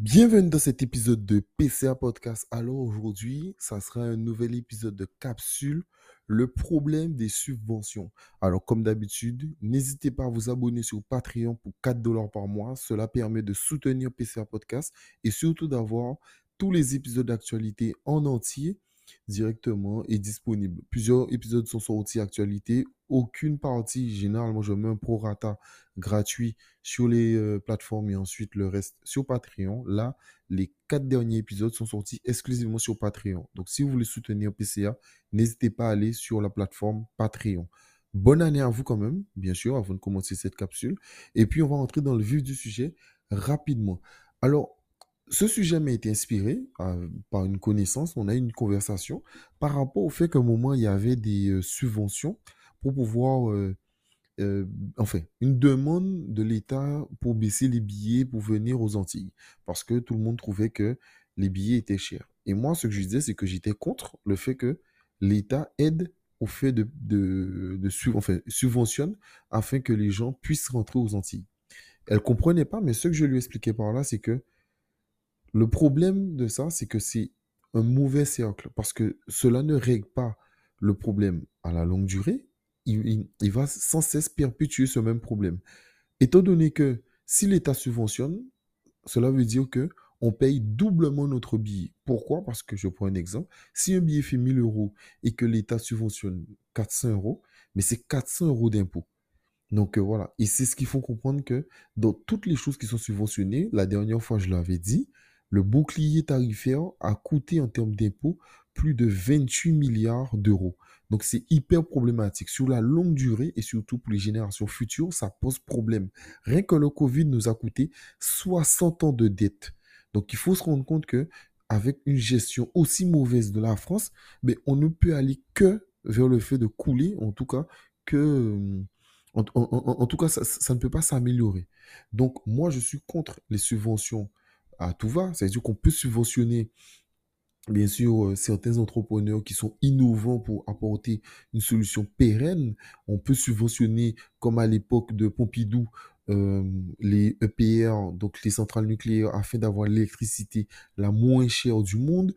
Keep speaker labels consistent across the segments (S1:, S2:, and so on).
S1: Bienvenue dans cet épisode de PCA Podcast. Alors aujourd'hui, ça sera un nouvel épisode de capsule, le problème des subventions. Alors comme d'habitude, n'hésitez pas à vous abonner sur Patreon pour 4 dollars par mois. Cela permet de soutenir PCA Podcast et surtout d'avoir tous les épisodes d'actualité en entier directement est disponible. Plusieurs épisodes sont sortis actualité. Aucune partie, généralement, je mets un prorata gratuit sur les euh, plateformes et ensuite le reste sur Patreon. Là, les quatre derniers épisodes sont sortis exclusivement sur Patreon. Donc, si vous voulez soutenir PCA, n'hésitez pas à aller sur la plateforme Patreon. Bonne année à vous quand même, bien sûr, avant de commencer cette capsule. Et puis, on va entrer dans le vif du sujet rapidement. Alors, ce sujet m'a été inspiré euh, par une connaissance, on a eu une conversation par rapport au fait qu'à un moment, il y avait des euh, subventions pour pouvoir, euh, enfin, une demande de l'État pour baisser les billets pour venir aux Antilles, parce que tout le monde trouvait que les billets étaient chers. Et moi, ce que je disais, c'est que j'étais contre le fait que l'État aide au fait de, de, afin que les gens puissent rentrer aux Antilles. Elle comprenait pas, mais ce que je lui expliquais par là, c'est que le problème de ça, c'est que c'est un mauvais cercle parce que cela ne règle pas le problème à la longue durée. Il, va sans cesse perpétuer ce même problème. Étant donné que si l'État subventionne, cela veut dire que on paye doublement notre billet. Pourquoi? Parce que je prends un exemple. Si un billet fait 1000 euros et que l'État subventionne 400 euros, mais c'est 400 euros d'impôt. Donc euh, voilà. Et c'est ce qu'il faut comprendre que dans toutes les choses qui sont subventionnées, la dernière fois je l'avais dit, le bouclier tarifaire a coûté en termes d'impôts plus de 28 milliards d'euros. Donc c'est hyper problématique. Sur la longue durée et surtout pour les générations futures, ça pose problème. Rien que le Covid nous a coûté 60 ans de dette. Donc il faut se rendre compte que avec une gestion aussi mauvaise de la France, mais on ne peut aller que vers le fait de couler, en tout cas, que en, tout cas, ça, ne peut pas s'améliorer. Donc, moi, je suis contre les subventions tout va. C'est-à-dire qu'on peut subventionner, bien sûr, euh, certains entrepreneurs qui sont innovants pour apporter une solution pérenne. On peut subventionner, comme à l'époque de Pompidou, euh, les EPR, donc les centrales nucléaires, afin d'avoir l'électricité la moins chère du monde.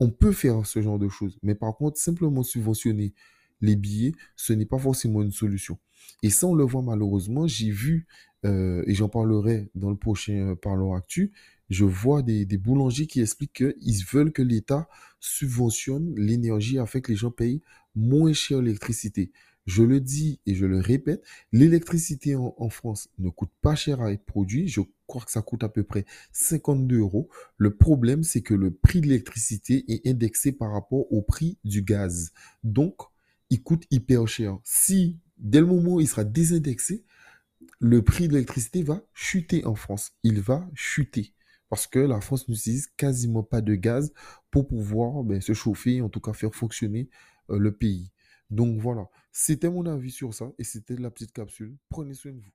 S1: On peut faire ce genre de choses. Mais par contre, simplement subventionner les billets, ce n'est pas forcément une solution. Et ça, on le voit malheureusement. J'ai vu, euh, et j'en parlerai dans le prochain Parlons Actu, je vois des, boulangers qui expliquent qu'ils veulent que l'État subventionne l'énergie afin que les gens payent moins cher l'électricité. Je le dis et je le répète, l'électricité en, France ne coûte pas cher à être produit. Je crois que ça coûte à peu près 52 euros. Le problème, c'est que le prix de l'électricité est indexé par rapport au prix du gaz. Donc, il coûte hyper cher. Si, dès le moment où il sera désindexé, le prix de l'électricité va chuter en France. Il va chuter parce que la France n'utilise quasiment pas de gaz pour pouvoir ben, se chauffer, en tout cas faire fonctionner euh, le pays. Donc voilà, c'était mon avis sur ça et c'était la petite capsule. Prenez soin de vous.